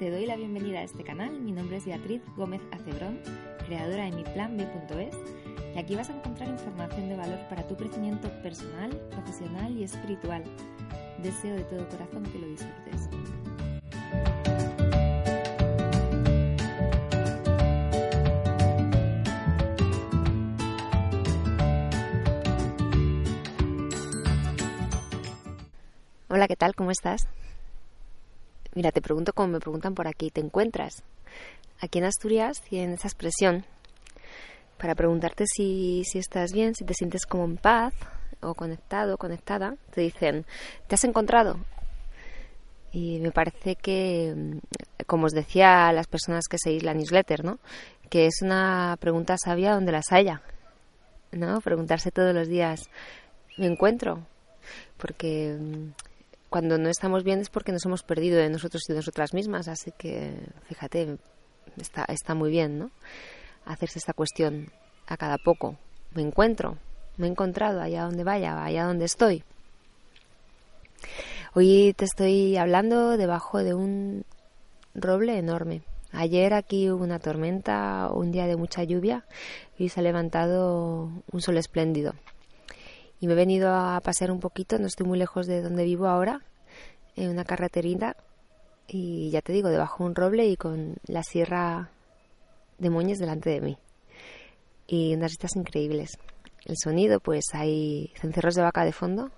Te doy la bienvenida a este canal. Mi nombre es Beatriz Gómez Acebrón, creadora de miplanb.es y aquí vas a encontrar información de valor para tu crecimiento personal, profesional y espiritual. Deseo de todo corazón que lo disfrutes. Hola, ¿qué tal? ¿Cómo estás? Mira, te pregunto como me preguntan por aquí, ¿te encuentras? Aquí en Asturias tienen esa expresión para preguntarte si, si estás bien, si te sientes como en paz o conectado, conectada. Te dicen, ¿te has encontrado? Y me parece que, mm, como os decía las personas que seguís la newsletter, ¿no? Que es una pregunta sabia donde las haya, ¿no? Preguntarse todos los días, ¿me encuentro? Porque mm, cuando no estamos bien es porque nos hemos perdido de nosotros y de nosotras mismas, así que fíjate, está, está muy bien, ¿no? Hacerse esta cuestión a cada poco. Me encuentro, me he encontrado allá donde vaya, allá donde estoy. Hoy te estoy hablando debajo de un roble enorme. Ayer aquí hubo una tormenta, un día de mucha lluvia y se ha levantado un sol espléndido y me he venido a pasear un poquito, no estoy muy lejos de donde vivo ahora, en una carreterita y ya te digo, debajo de un roble y con la sierra de Moñes delante de mí. Y unas vistas increíbles. El sonido, pues hay cencerros de vaca de fondo,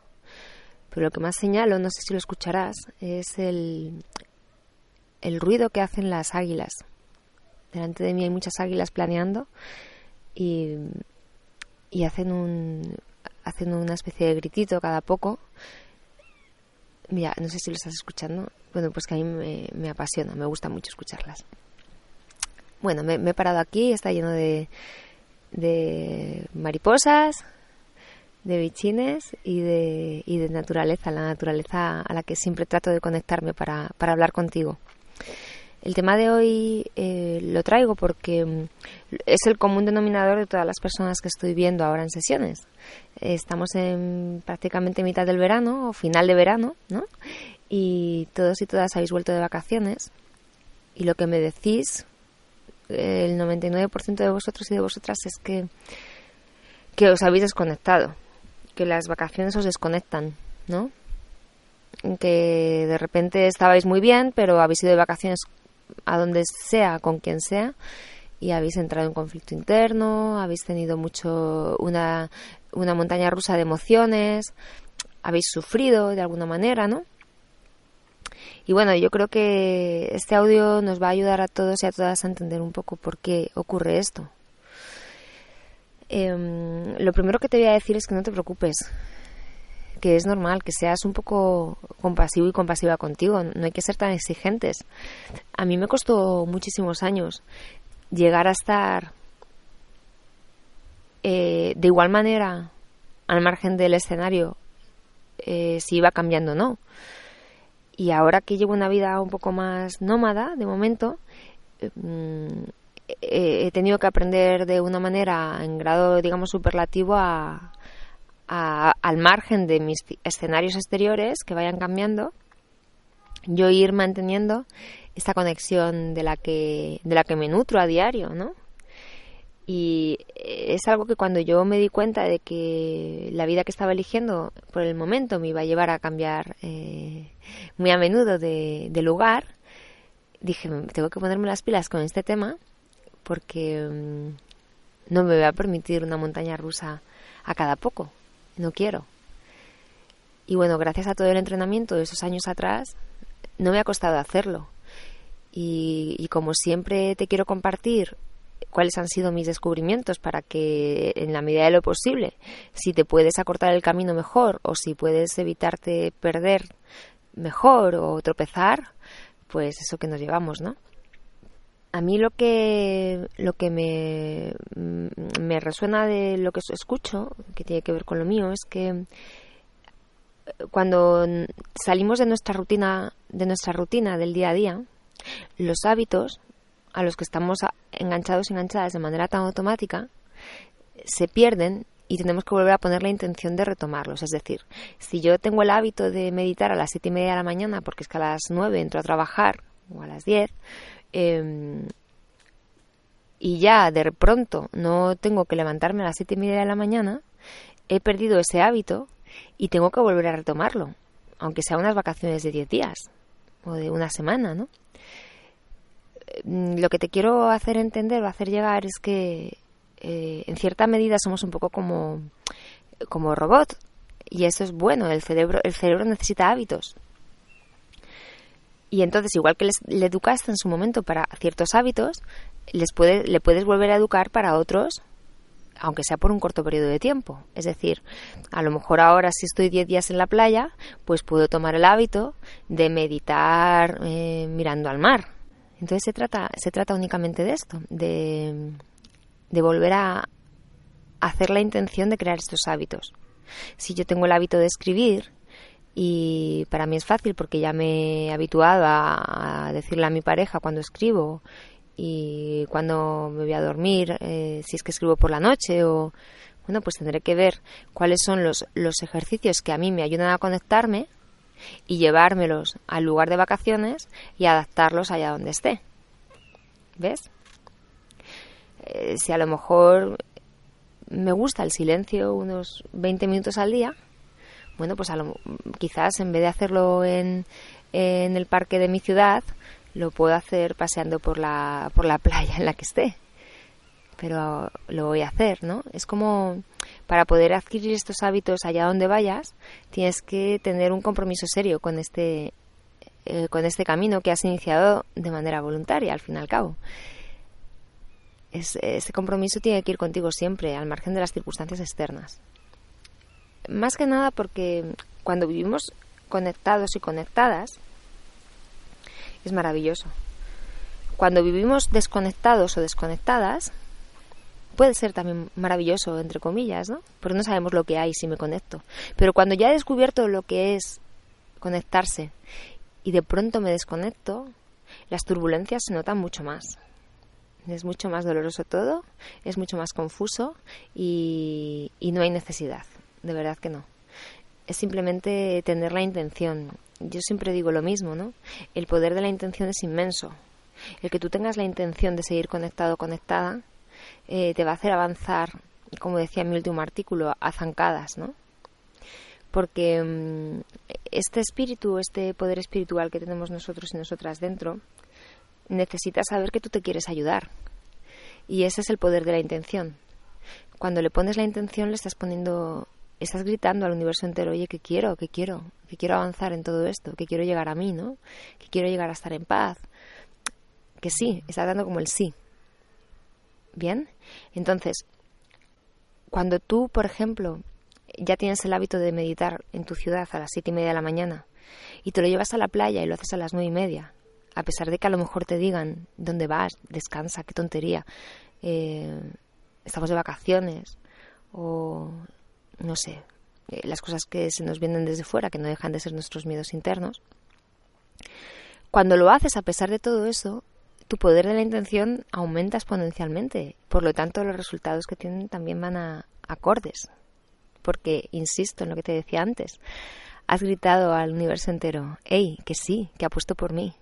pero lo que más señalo, no sé si lo escucharás, es el, el ruido que hacen las águilas. Delante de mí hay muchas águilas planeando y, y hacen un, haciendo una especie de gritito cada poco. Mira, no sé si lo estás escuchando. Bueno, pues que a mí me, apasiona, me gusta mucho escucharlas. Bueno, me, he parado aquí, está lleno de, de mariposas, de bichines y de, y de naturaleza, la naturaleza a la que siempre trato de conectarme para, para hablar contigo. El tema de hoy eh, lo traigo porque mm, es el común denominador de todas las personas que estoy viendo ahora en sesiones. Estamos en prácticamente mitad del verano o final de verano, ¿no? Y todos y todas habéis vuelto de vacaciones y lo que me decís, el 99% de vosotros y de vosotras es que, que os habéis desconectado, que las vacaciones os desconectan, ¿no? Que de repente estabais muy bien, pero habéis ido de vacaciones a donde sea, con quien sea, y habéis entrado en conflicto interno, habéis tenido mucho una, una montaña rusa de emociones, habéis sufrido de alguna manera, ¿no? Y bueno, yo creo que este audio nos va a ayudar a todos y a todas a entender un poco por qué ocurre esto. Em, lo primero que te voy a decir es que no te preocupes, que es normal, que seas un poco compasivo y compasiva contigo, no hay que ser tan exigentes. A mí me costó muchísimos años llegar a estar eh, de igual manera al margen del escenario, eh, si iba cambiando o no. Y ahora que llevo una vida un poco más nómada, de momento, mm, he tenido que aprender de una manera en grado, digamos, superlativo a, al margen de mis escenarios exteriores que vayan cambiando, yo ir manteniendo esta conexión de la que, de la que me nutro a diario, ¿no? Y es algo que cuando yo me di cuenta de que la vida que estaba eligiendo por el momento me iba a llevar a cambiar eh, muy a menudo de, de, lugar, dije, tengo que ponerme las pilas con este tema porque mm, no me voy a permitir una montaña rusa a cada poco no quiero. Y bueno, gracias a todo el entrenamiento de esos años atrás, no me ha costado hacerlo. Y, como siempre te quiero compartir cuáles han sido mis descubrimientos para que en la medida de lo posible, si te puedes acortar el camino mejor o si puedes evitarte perder mejor o tropezar, pues eso que nos llevamos, ¿no? A mí lo que lo que me, me resuena de lo que escucho, que tiene que ver con lo mío, es que cuando salimos de nuestra rutina, de nuestra rutina del día a día, los hábitos a los que estamos enganchados y enganchadas de manera tan automática se pierden y tenemos que volver a poner la intención de retomarlos. Es decir, si yo tengo el hábito de meditar a las siete y media de la mañana, porque es que a las nueve entro a trabajar, o a las diez, em, y ya de pronto no tengo que levantarme a las siete y media de la mañana, he perdido ese hábito y tengo que volver a retomarlo, aunque sea unas vacaciones de diez días o de una semana, ¿no? Mm, lo que te quiero hacer entender o hacer llegar es que eh, en cierta medida somos un poco como, como robot y eso es bueno, el cerebro, el cerebro necesita hábitos. Y entonces, igual que le educaste en su momento para ciertos hábitos, les puede, le puedes volver a educar para otros, aunque sea por un corto periodo de tiempo. Es decir, a lo mejor ahora si estoy 10 días en la playa, pues puedo tomar el hábito de meditar eh, mirando al mar entonces se trata, se trata únicamente de esto, de, de volver a hacer la intención de crear estos hábitos. Si yo tengo el hábito de escribir, y para mí es fácil porque ya me he habituado a, decirle a mi pareja cuando escribo y cuando me voy a dormir, eh, si es que escribo por la noche o bueno, pues tendré que ver cuáles son los, los ejercicios que a mí me ayudan a conectarme y llevármelos al lugar de vacaciones y adaptarlos allá donde esté. ¿Ves? Eh, si a lo mejor me gusta el silencio unos 20 minutos al día, bueno, pues a lo, quizás en vez de hacerlo en, en el parque de mi ciudad, lo puedo hacer paseando por la, por la playa en la que esté. Pero lo voy a hacer, ¿no? Es como para poder adquirir estos hábitos allá donde vayas, tienes que tener un compromiso serio con este, eh, con este camino que has iniciado de manera voluntaria, al fin y al cabo. ese compromiso tiene que ir contigo siempre, al margen de las circunstancias externas. Más que nada porque cuando vivimos conectados y conectadas, es maravilloso. Cuando vivimos desconectados o desconectadas, puede ser también maravilloso, entre comillas, ¿no? Porque no sabemos lo que hay si me conecto. Pero cuando ya he descubierto lo que es conectarse y de pronto me desconecto, las turbulencias se notan mucho más. Es mucho más doloroso todo, es mucho más confuso y, y no hay necesidad, de verdad que no. Es simplemente tener la intención. Yo siempre digo lo mismo, ¿no? El poder de la intención es inmenso. El que tú tengas la intención de seguir conectado o conectada eh, te va a hacer avanzar, como decía en mi último artículo, a zancadas, ¿no? Porque mm, este espíritu, este poder espiritual que tenemos nosotros y nosotras dentro, necesita saber que tú te quieres ayudar. Y ese es el poder de la intención. Cuando le pones la intención, le estás poniendo, estás gritando al universo entero, oye, que quiero, que quiero, que quiero avanzar en todo esto, que quiero llegar a mí, ¿no? Que quiero llegar a estar en paz. Que sí, estás dando como el sí. Bien, entonces, cuando tú, por ejemplo, ya tienes el hábito de meditar en tu ciudad a las siete y media de la mañana y te lo llevas a la playa y lo haces a las nueve y media, a pesar de que a lo mejor te digan dónde vas, descansa, qué tontería, eh, estamos de vacaciones o no sé, eh, las cosas que se nos vienen desde fuera, que no dejan de ser nuestros miedos internos. Cuando lo haces a pesar de todo eso, tu poder de la intención aumenta exponencialmente. Por lo tanto, los resultados que tienen también van a acordes. Porque, insisto en lo que te decía antes, has gritado al universo entero, hey, que sí, que apuesto por mí,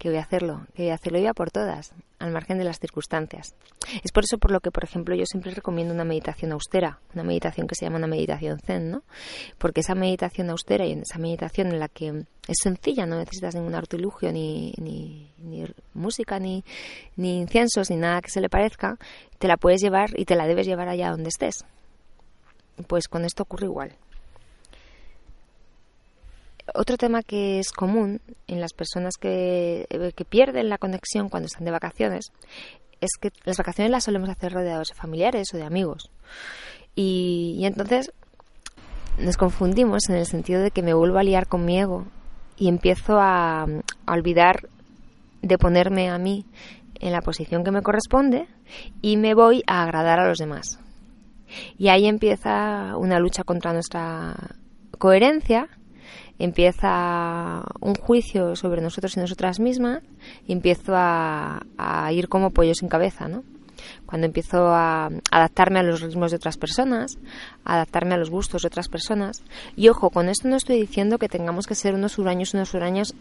que voy a hacerlo, que voy a hacerlo ya por todas, al margen de las circunstancias. Es por eso por lo que, por ejemplo, yo siempre recomiendo una meditación austera, una meditación que se llama una meditación zen, ¿no? Porque esa meditación austera y esa meditación en la que es sencilla, no necesitas ningún artilugio, ni, ni, ni música, ni, ni inciensos, ni nada que se le parezca, te la puedes llevar y te la debes llevar allá donde estés. Pues con esto ocurre igual. Otro tema que es común en las personas que, eh, que pierden la conexión cuando están de vacaciones es que las vacaciones las solemos hacer rodeados de familiares o de amigos. Y, entonces nos confundimos en el sentido de que me vuelvo a liar con mi ego y empiezo a, a olvidar de ponerme a mí en la posición que me corresponde y me voy a agradar a los demás. Y ahí empieza una lucha contra nuestra coherencia, empieza un juicio sobre nosotros y nosotras mismas y empiezo a, ir como pollo sin cabeza, ¿no? Cuando empiezo a adaptarme a los ritmos de otras personas, a adaptarme a los gustos de otras personas. Y ojo, con esto no estoy diciendo que tengamos que ser unos huraños, unos huraños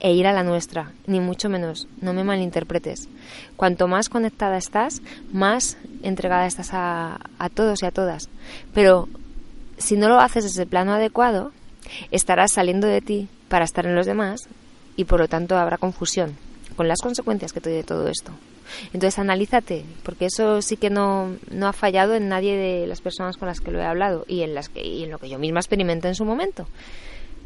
e ir a la nuestra, ni mucho menos, no me malinterpretes. Cuanto más conectada estás, más entregada estás a, a todos y a todas. Pero si no lo haces desde el plano adecuado, estarás saliendo de ti para estar en los demás y por lo tanto habrá confusión con las consecuencias que tiene todo esto. Entonces analízate, porque eso sí que no, no ha fallado en nadie de las personas con las que lo he hablado y en, las que, y en lo que yo misma experimenté en su momento.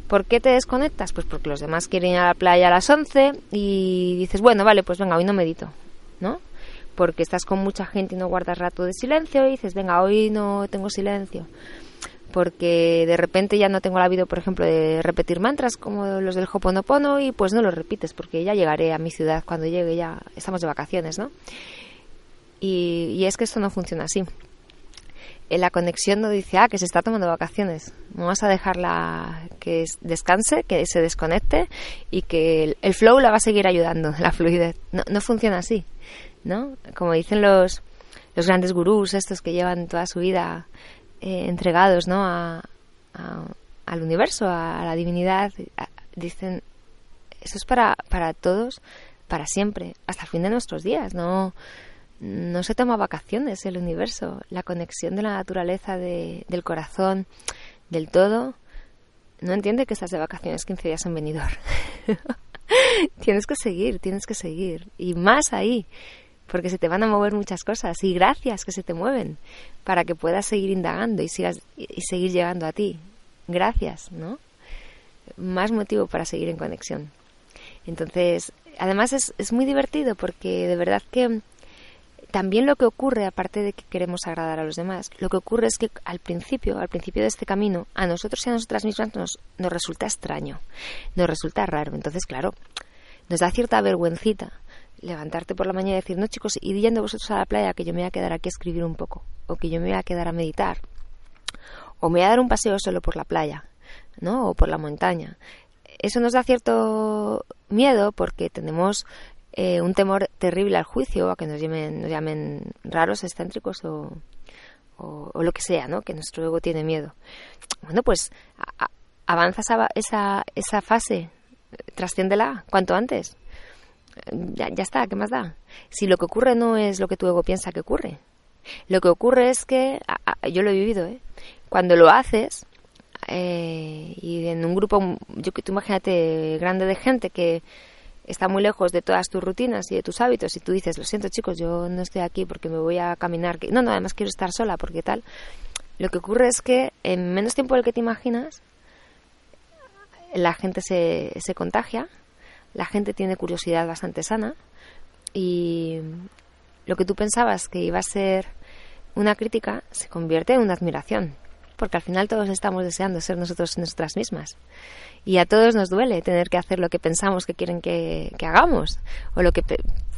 ¿Por qué te desconectas? Pues porque los demás quieren ir a la playa a las 11 y dices, bueno, vale, pues venga, hoy no medito, ¿no? Porque estás con mucha gente y no guardas rato de silencio y dices, venga, hoy no tengo silencio. Porque de repente ya no tengo la vida, por ejemplo, de repetir mantras como los del Hoponopono y pues no los repites porque ya llegaré a mi ciudad cuando llegue, ya estamos de vacaciones, ¿no? Y, es que esto no funciona así la conexión no dice, ah, que se está tomando vacaciones. Vamos a dejarla que descanse, que se desconecte y que el, flow la va a seguir ayudando, la fluidez. No, no funciona así, ¿no? Como dicen los, los grandes gurús, estos que llevan toda su vida eh, entregados, ¿no? A, al universo, a, la divinidad, dicen, eso es para, para todos, para siempre, hasta el fin de nuestros días, ¿no? no se toma vacaciones el universo, la conexión de la naturaleza, de, del corazón, del todo, no entiende que estás de vacaciones 15 días en venidor. tienes que seguir, tienes que seguir. Y más ahí, porque se te van a mover muchas cosas. Y gracias que se te mueven, para que puedas seguir indagando y, sigas, y seguir llegando a ti. Gracias, ¿no? Más motivo para seguir en conexión. Entonces, además es, es muy divertido porque de verdad que también lo que ocurre, aparte de que queremos agradar a los demás, lo que ocurre es que al principio, al principio de este camino, a nosotros y a nosotras mismas nos, nos resulta extraño, nos resulta raro. Entonces, claro, nos da cierta vergüencita levantarte por la mañana y decir, no chicos, id yendo vosotros a la playa que yo me voy a quedar aquí a escribir un poco, o que yo me voy a quedar a meditar, o me voy a dar un paseo solo por la playa, ¿no? O por la montaña. Eso nos da cierto miedo porque tenemos eh, un temor terrible al juicio, a que nos llamen, nos llamen raros, excéntricos o, o, lo que sea, ¿no? Que nuestro ego tiene miedo. Bueno, pues avanza esa, esa, esa fase, trasciéndela cuanto antes. Ya, ya está, ¿qué más da? Si lo que ocurre no es lo que tu ego piensa que ocurre, lo que ocurre es que, yo lo he vivido, ¿eh? Cuando lo haces, eh, y en un grupo, yo que tú imagínate, grande de gente que está muy lejos de todas tus rutinas y de tus hábitos y tú dices, lo siento chicos, yo no estoy aquí porque me voy a caminar, no, no, además quiero estar sola porque tal, lo que ocurre es que en menos tiempo del que te imaginas, la gente se, se contagia, la gente tiene curiosidad bastante sana y lo que tú pensabas que iba a ser una crítica se convierte en una admiración porque al final todos estamos deseando ser nosotros nuestras mismas. Y a todos nos duele tener que hacer lo que pensamos que quieren que, hagamos, o lo que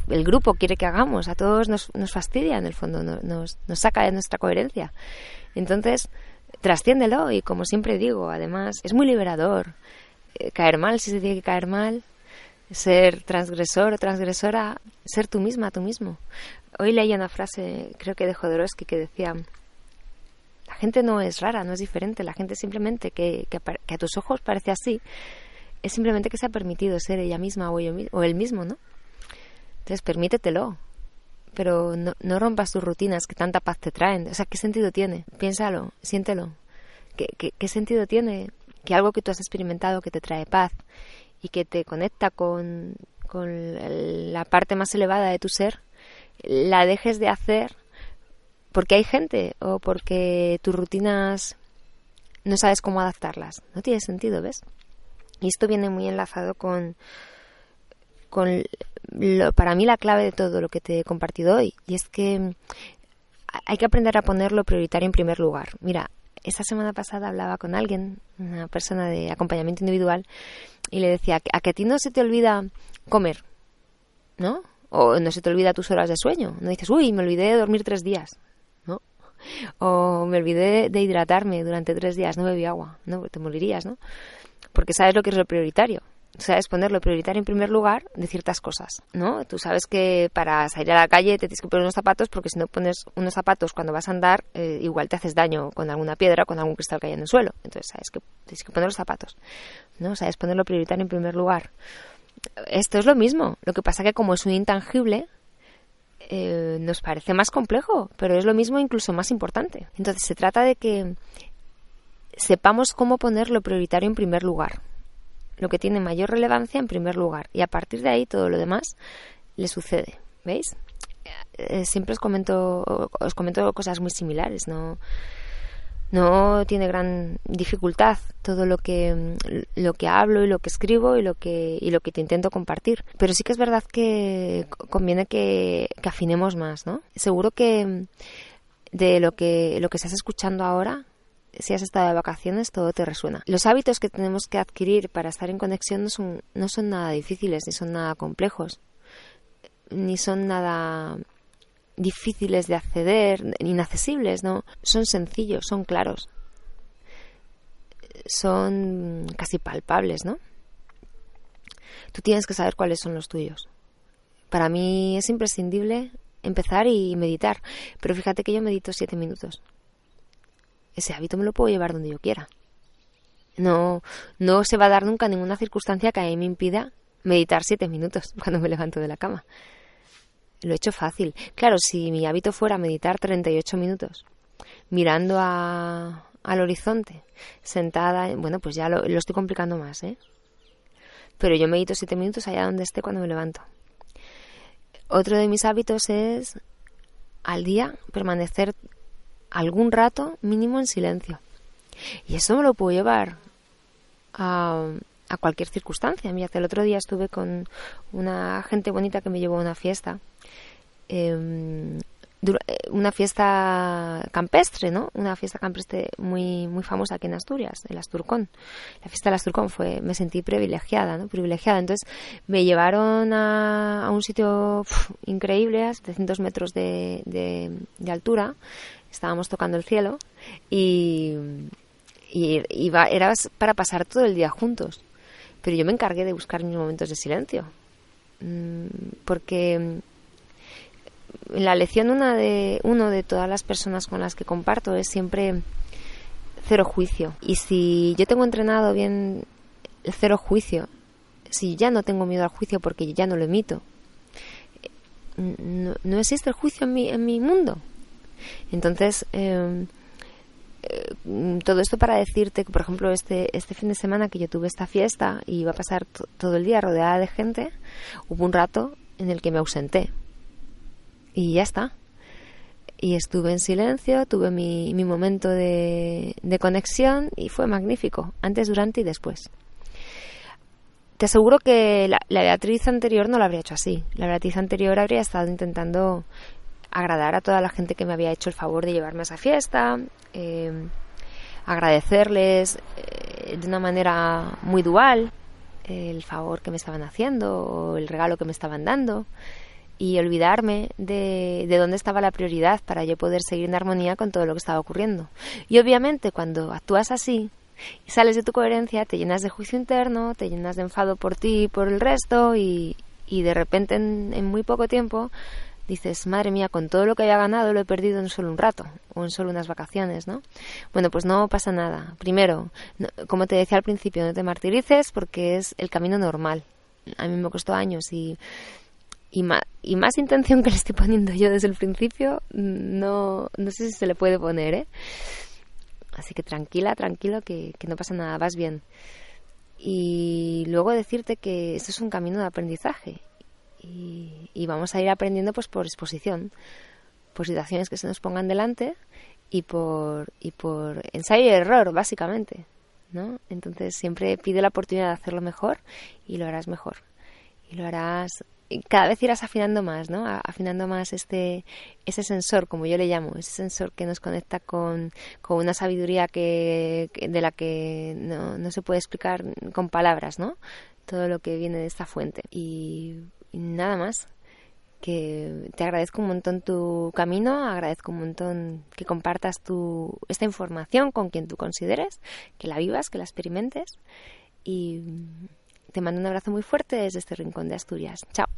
el grupo quiere que hagamos. A todos nos, nos fastidia, en el fondo, nos, nos saca de nuestra coherencia. Entonces, trasciéndelo y como siempre digo, además, es muy liberador. Eh, caer mal, si se tiene que caer mal, ser transgresor o transgresora, ser tú misma, tú mismo. Hoy leí una frase, creo que de Jodorowsky, que decía, la gente no es rara, no es diferente, la gente simplemente que, que, a tus ojos parece así, es simplemente que se ha permitido ser ella misma o, o él mismo, ¿no? Entonces permítetelo, pero no, no, rompas tus rutinas que tanta paz te traen. O sea, ¿qué sentido tiene? Piénsalo, siéntelo. ¿Qué, qué, qué sentido tiene que algo que tú has experimentado que te trae paz y que te conecta con, con la parte más elevada de tu ser, la dejes de hacer porque hay gente o porque tus rutinas no sabes cómo adaptarlas. No tiene sentido, ¿ves? Y esto viene muy enlazado con con para mí la clave de todo lo que te he compartido hoy. Y es que hay que aprender a poner lo prioritario en primer lugar. Mira, esta semana pasada hablaba con alguien, una persona de acompañamiento individual, y le decía, a que a ti no se te olvida comer, ¿no? O no se te olvida tus horas de sueño. No dices, uy, me olvidé de dormir tres días, ¿no? O me olvidé de hidratarme durante tres días, no bebí agua, ¿no? Te morirías, ¿no? Porque sabes lo que es lo prioritario sabes poner lo prioritario en primer lugar de ciertas cosas, ¿no? Tú sabes que para salir a la calle te tienes que poner unos zapatos porque si no pones unos zapatos cuando vas a andar, eh, igual te haces daño con alguna piedra o con algún cristal cayendo en el suelo. Entonces sabes que tienes que poner los zapatos, ¿no? Sabes poner lo prioritario en primer lugar. Esto es lo mismo, lo que pasa que como es un intangible, eh, nos parece más complejo, pero es lo mismo incluso más importante. Entonces se trata de que sepamos cómo poner lo prioritario en primer lugar lo que tiene mayor relevancia en primer lugar. Y a partir de ahí todo lo demás le sucede, ¿veis? Eh, siempre os comento os comento cosas muy similares, no no tiene gran dificultad todo lo que lo que hablo y lo que escribo y lo que y lo que te intento compartir. Pero sí que es verdad que conviene que, que afinemos más no seguro que de lo que lo que estás escuchando ahora si has estado de vacaciones, todo te resuena. Los hábitos que tenemos que adquirir para estar en conexión no son, no son nada difíciles, ni son nada complejos, ni son nada difíciles de acceder, inaccesibles, ¿no? Son sencillos, son claros, son casi palpables, ¿no? Tú tienes que saber cuáles son los tuyos. Para mí es imprescindible empezar y meditar, pero fíjate que yo medito siete minutos ese hábito me lo puedo llevar donde yo quiera. No, no se va a dar nunca ninguna circunstancia que a mí me impida meditar siete minutos cuando me levanto de la cama. Lo he hecho fácil. Claro, si mi hábito fuera meditar 38 minutos, mirando a, al horizonte, sentada, bueno, pues ya lo, lo estoy complicando más, ¿eh? Pero yo medito siete minutos allá donde esté cuando me levanto. Otro de mis hábitos es al día permanecer algún rato mínimo en silencio. Y eso me lo puedo llevar a, cualquier circunstancia. Mira, el otro día estuve con una gente bonita que me llevó a una fiesta. Em, eh, una fiesta campestre, ¿no? Una fiesta campestre muy muy famosa aquí en Asturias, el Asturcón. La fiesta del Asturcón fue, me sentí privilegiada, ¿no? Privilegiada. Entonces me llevaron a, a un sitio increíble, a 700 metros de, de, de altura, estábamos tocando el cielo y, y era para pasar todo el día juntos. Pero yo me encargué de buscar mis momentos de silencio. Mm, porque la lección una de, uno de todas las personas con las que comparto es siempre cero juicio. Y si yo tengo entrenado bien el cero juicio, si ya no tengo miedo al juicio porque ya no lo emito, no, no existe el juicio en mi, en mi mundo. Entonces, em, eh, todo esto para decirte que, por ejemplo, este, este fin de semana que yo tuve esta fiesta y iba a pasar todo el día rodeada de gente, hubo un rato en el que me ausenté. Y ya está. Y estuve en silencio, tuve mi, mi momento de, de conexión y fue magnífico, antes, durante y después. Te aseguro que la, la, Beatriz anterior no lo habría hecho así. La Beatriz anterior habría estado intentando agradar a toda la gente que me había hecho el favor de llevarme a esa fiesta, em, agradecerles eh, de una manera muy dual el favor que me estaban haciendo o el regalo que me estaban dando y olvidarme de, de dónde estaba la prioridad para yo poder seguir en armonía con todo lo que estaba ocurriendo. Y obviamente cuando actúas así y sales de tu coherencia, te llenas de juicio interno, te llenas de enfado por ti y por el resto y, y de repente en, en muy poco tiempo dices, madre mía, con todo lo que había ganado lo he perdido en solo un rato o en solo unas vacaciones, ¿no? Bueno, pues no pasa nada. Primero, como te decía al principio, no te martirices porque es el camino normal. A mí me costó años y, y, más, y más intención que le estoy poniendo yo desde el principio, no, no sé si se le puede poner, ¿eh? Así que tranquila, tranquilo, que, que no pasa nada, vas bien. Y luego decirte que esto es un camino de aprendizaje y, vamos a ir aprendiendo pues por exposición, por situaciones que se nos pongan delante y por, y por ensayo y error, básicamente. ¿no? Entonces siempre pide la oportunidad de hacerlo mejor y lo harás mejor. y lo harás cada vez irás afinando más, ¿no? Afinando más este ese sensor, como yo le llamo, ese sensor que nos conecta con, con una sabiduría que, de la que no, no, se puede explicar con palabras, ¿no? Todo lo que viene de esta fuente. Y, nada más. Que te agradezco un montón tu camino, agradezco un montón que compartas tu, esta información con quien tú consideres, que la vivas, que la experimentes. Y te mando un abrazo muy fuerte desde este rincón de Asturias. Chao.